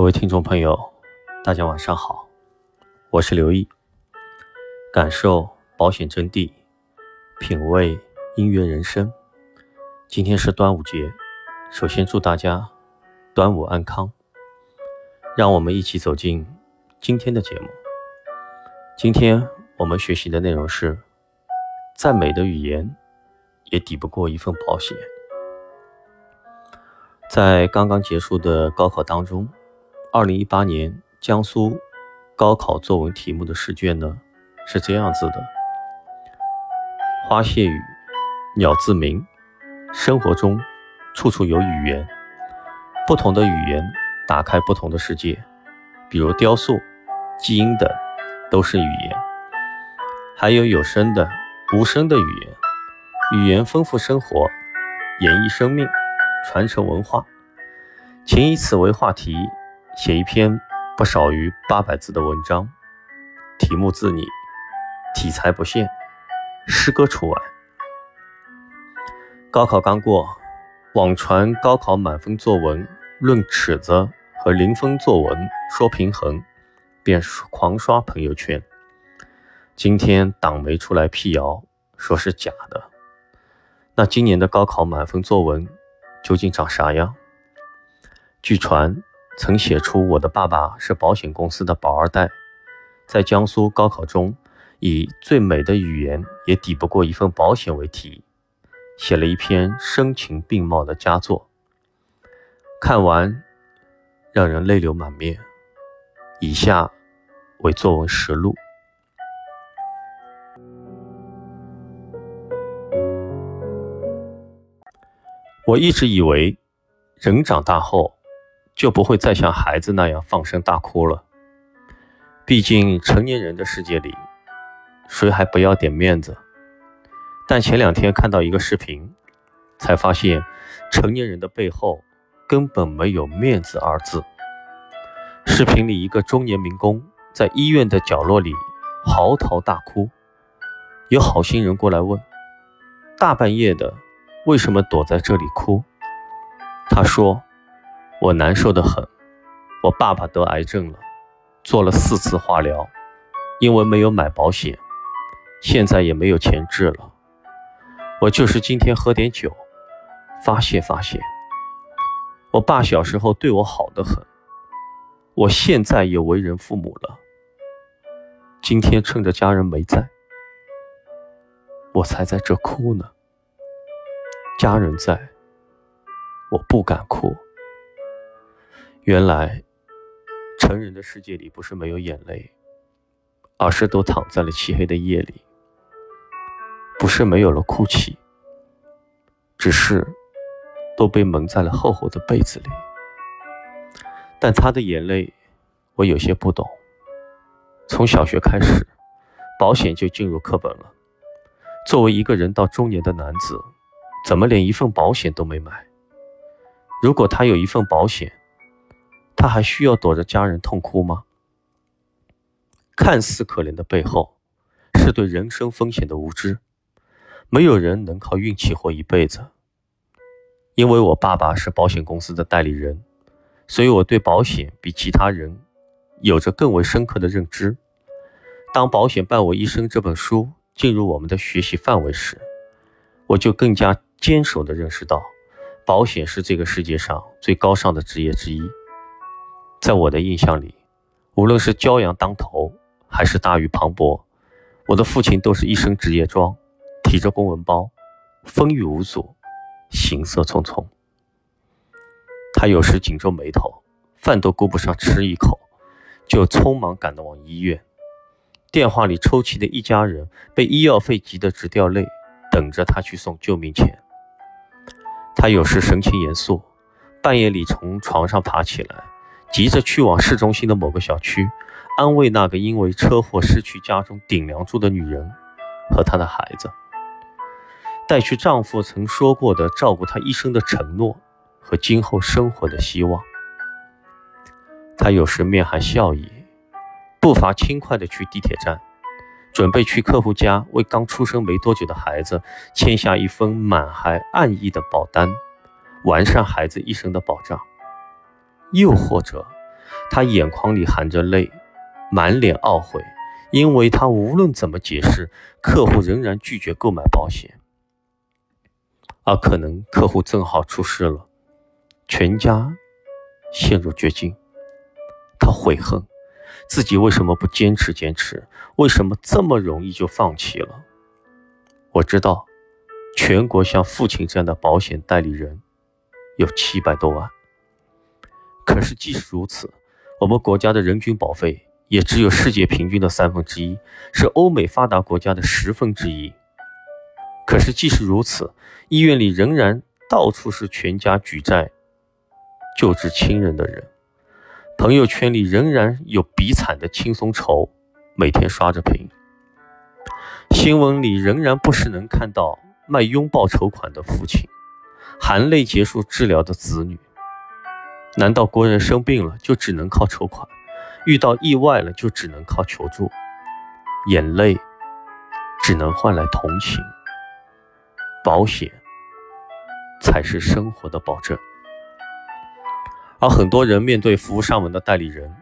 各位听众朋友，大家晚上好，我是刘毅，感受保险真谛，品味音乐人生。今天是端午节，首先祝大家端午安康。让我们一起走进今天的节目。今天我们学习的内容是：再美的语言也抵不过一份保险。在刚刚结束的高考当中，二零一八年江苏高考作文题目的试卷呢是这样子的：花谢语，鸟自鸣。生活中处处有语言，不同的语言打开不同的世界。比如雕塑、基因等都是语言，还有有声的、无声的语言。语言丰富生活，演绎生命。传承文化，请以此为话题，写一篇不少于八百字的文章，题目自拟，题材不限，诗歌除外。高考刚过，网传高考满分作文论尺子和零分作文说平衡，便狂刷朋友圈。今天党媒出来辟谣，说是假的。那今年的高考满分作文？究竟长啥样？据传曾写出“我的爸爸是保险公司的保二代”，在江苏高考中以“最美的语言也抵不过一份保险”为题，写了一篇声情并茂的佳作。看完让人泪流满面。以下为作文实录。我一直以为，人长大后就不会再像孩子那样放声大哭了。毕竟成年人的世界里，谁还不要点面子？但前两天看到一个视频，才发现成年人的背后根本没有面子二字。视频里，一个中年民工在医院的角落里嚎啕大哭，有好心人过来问：大半夜的。为什么躲在这里哭？他说：“我难受的很，我爸爸得癌症了，做了四次化疗，因为没有买保险，现在也没有钱治了。我就是今天喝点酒，发泄发泄。我爸小时候对我好的很，我现在也为人父母了，今天趁着家人没在，我才在这哭呢。”家人在，我不敢哭。原来，成人的世界里不是没有眼泪，而是都躺在了漆黑的夜里。不是没有了哭泣，只是都被蒙在了厚厚的被子里。但他的眼泪，我有些不懂。从小学开始，保险就进入课本了。作为一个人到中年的男子。怎么连一份保险都没买？如果他有一份保险，他还需要躲着家人痛哭吗？看似可怜的背后，是对人生风险的无知。没有人能靠运气活一辈子。因为我爸爸是保险公司的代理人，所以我对保险比其他人有着更为深刻的认知。当《保险伴我一生》这本书进入我们的学习范围时，我就更加。坚守地认识到，保险是这个世界上最高尚的职业之一。在我的印象里，无论是骄阳当头，还是大雨磅礴，我的父亲都是一身职业装，提着公文包，风雨无阻，行色匆匆。他有时紧皱眉头，饭都顾不上吃一口，就匆忙赶到往医院。电话里抽泣的一家人，被医药费急得直掉泪，等着他去送救命钱。他有时神情严肃，半夜里从床上爬起来，急着去往市中心的某个小区，安慰那个因为车祸失去家中顶梁柱的女人和她的孩子，带去丈夫曾说过的照顾她一生的承诺和今后生活的希望。她有时面含笑意，步伐轻快地去地铁站。准备去客户家为刚出生没多久的孩子签下一份满含爱意的保单，完善孩子一生的保障。又或者，他眼眶里含着泪，满脸懊悔，因为他无论怎么解释，客户仍然拒绝购买保险。而可能客户正好出事了，全家陷入绝境。他悔恨自己为什么不坚持坚持，为什么这么容易就放弃了？我知道，全国像父亲这样的保险代理人有七百多万。可是即使如此，我们国家的人均保费也只有世界平均的三分之一，是欧美发达国家的十分之一。可是即使如此，医院里仍然到处是全家举债救治亲人的人，朋友圈里仍然有比惨的轻松筹每天刷着屏。新闻里仍然不时能看到卖拥抱筹款的父亲，含泪结束治疗的子女。难道国人生病了就只能靠筹款，遇到意外了就只能靠求助？眼泪只能换来同情，保险才是生活的保证。而很多人面对服务上门的代理人，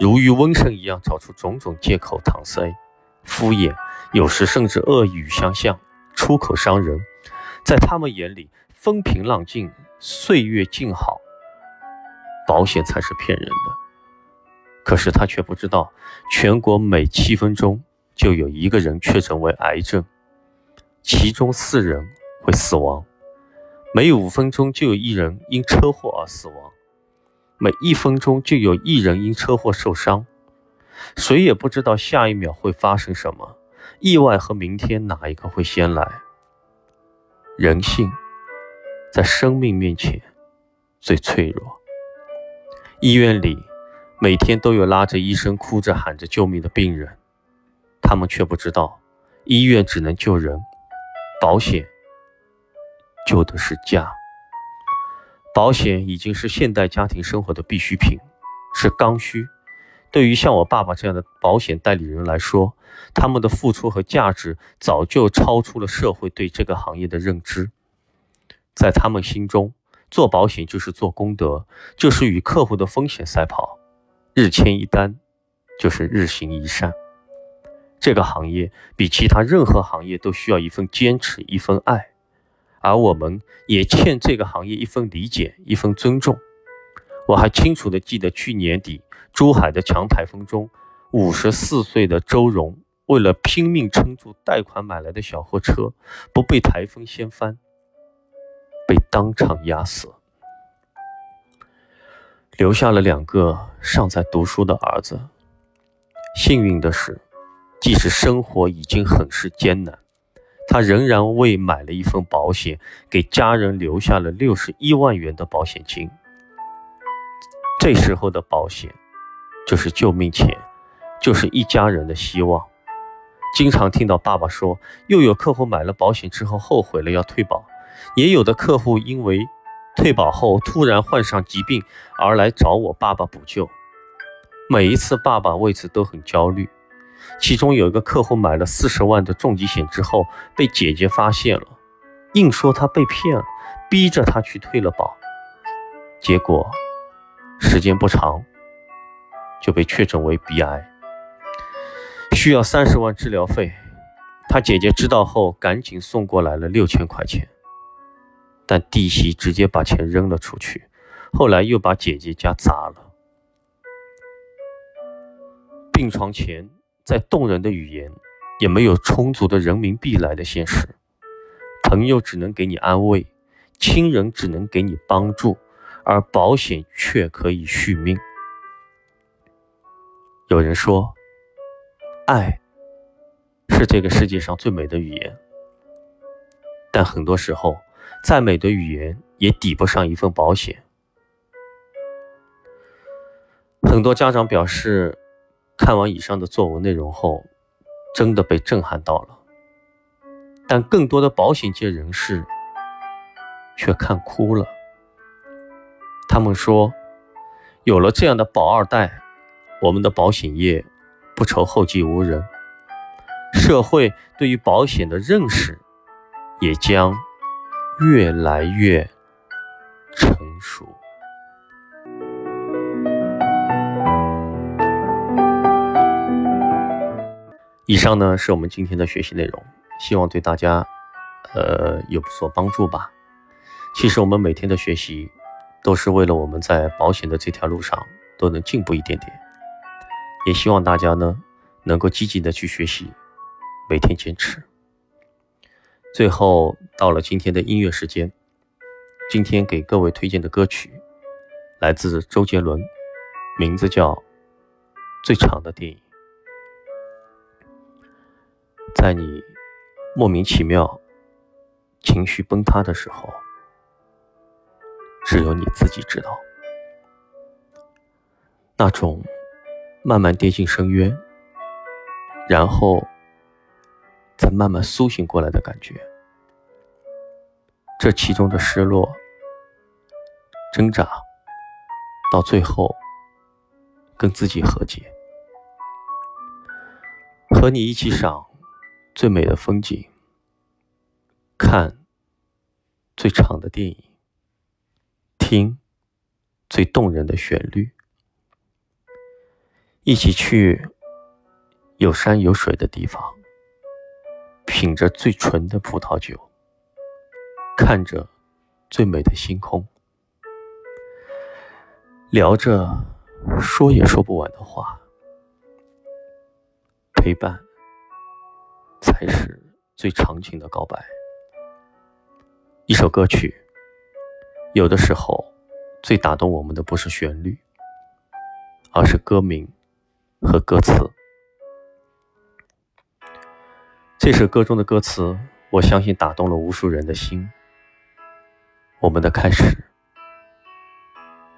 如遇瘟神一样找出种种借口搪塞、敷衍。有时甚至恶语相向，出口伤人。在他们眼里，风平浪静，岁月静好，保险才是骗人的。可是他却不知道，全国每七分钟就有一个人确诊为癌症，其中四人会死亡；每五分钟就有一人因车祸而死亡，每一分钟就有一人因车祸受伤。谁也不知道下一秒会发生什么。意外和明天哪一个会先来？人性在生命面前最脆弱。医院里每天都有拉着医生哭着喊着救命的病人，他们却不知道，医院只能救人，保险救的是家。保险已经是现代家庭生活的必需品，是刚需。对于像我爸爸这样的保险代理人来说，他们的付出和价值早就超出了社会对这个行业的认知。在他们心中，做保险就是做功德，就是与客户的风险赛跑，日签一单就是日行一善。这个行业比其他任何行业都需要一份坚持，一份爱，而我们也欠这个行业一份理解，一份尊重。我还清楚地记得去年底。珠海的强台风中，五十四岁的周荣为了拼命撑住贷款买来的小货车，不被台风掀翻，被当场压死，留下了两个尚在读书的儿子。幸运的是，即使生活已经很是艰难，他仍然为买了一份保险，给家人留下了六十一万元的保险金。这时候的保险。就是救命钱，就是一家人的希望。经常听到爸爸说，又有客户买了保险之后后悔了要退保，也有的客户因为退保后突然患上疾病而来找我爸爸补救。每一次爸爸为此都很焦虑。其中有一个客户买了四十万的重疾险之后，被姐姐发现了，硬说他被骗，逼着他去退了保。结果时间不长。就被确诊为鼻癌，需要三十万治疗费。他姐姐知道后，赶紧送过来了六千块钱，但弟媳直接把钱扔了出去，后来又把姐姐家砸了。病床前，再动人的语言，也没有充足的人民币来的现实。朋友只能给你安慰，亲人只能给你帮助，而保险却可以续命。有人说，爱是这个世界上最美的语言，但很多时候，再美的语言也抵不上一份保险。很多家长表示，看完以上的作文内容后，真的被震撼到了，但更多的保险界人士却看哭了。他们说，有了这样的保二代。我们的保险业不愁后继无人，社会对于保险的认识也将越来越成熟。以上呢是我们今天的学习内容希望对大家呃有所帮助吧。其实我们每天的学习都是为了我们在保险的这条路上都能进步一点点。也希望大家呢能够积极的去学习每天坚持。最后到了今天的音乐时间，今天给各位推荐的歌曲来自周杰伦，名字叫《最长的电影》。在你莫名其妙情绪崩塌的时候，只有你自己知道，那种慢慢跌进深渊，然后才慢慢苏醒过来的感觉，这其中的失落、挣扎，到最后跟自己和解，和你一起赏。最美的风景，看最长的电影，听最动人的旋律，一起去有山有水的地方，品着最纯的葡萄酒，看着最美的星空，聊着说也说不完的话，陪伴。才是最长情的告白。一首歌曲，有的时候最打动我们的不是旋律，而是歌名和歌词。这首歌中的歌词，我相信打动了无数人的心。我们的开始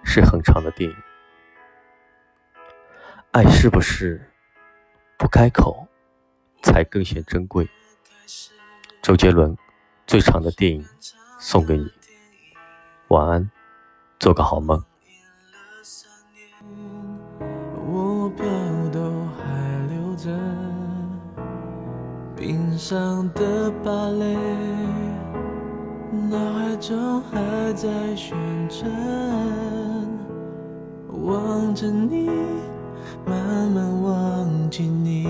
是很长的电影，爱是不是不开口？才更显珍贵。周杰伦最长的电影送给你，晚安，做个好梦。冰上的芭蕾，脑海中还在旋转，望着你，慢慢忘记你。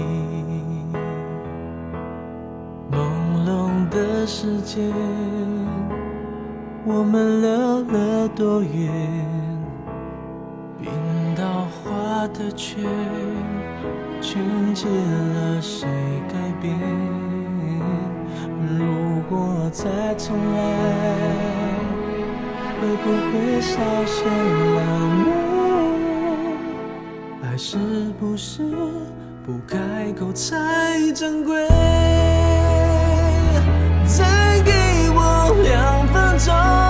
朦胧的时间，我们溜了多远？冰刀划的圈，圈起了谁改变？如果再重来，会不会稍显浪漫？爱是不是不开口才珍贵？再给我两分钟。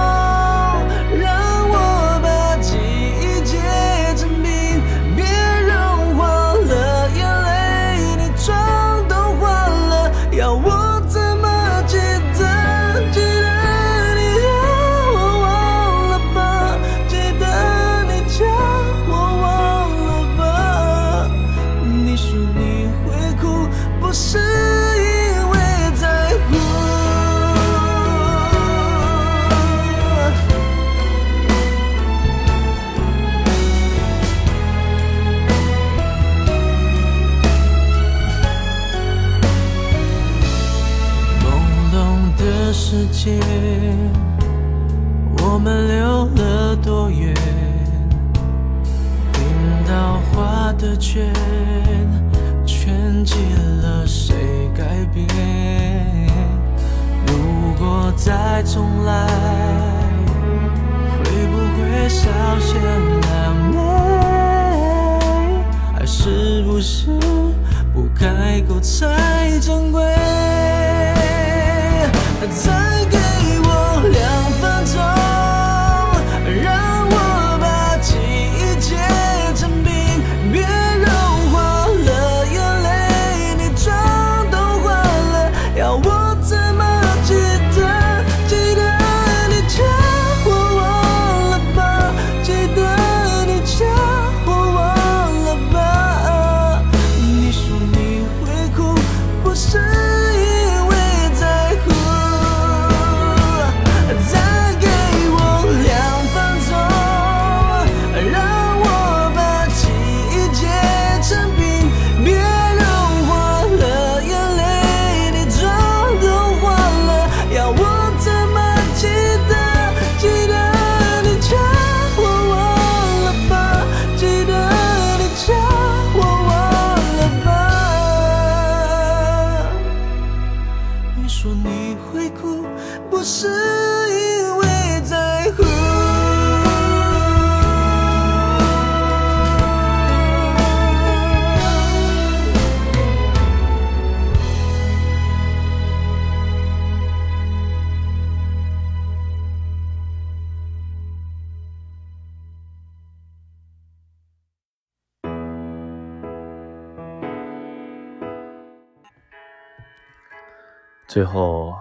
了多远？冰刀划的圈，圈起了谁改变？如果再重来，会不会稍显狼狈？爱是不是不开口才珍贵？最后，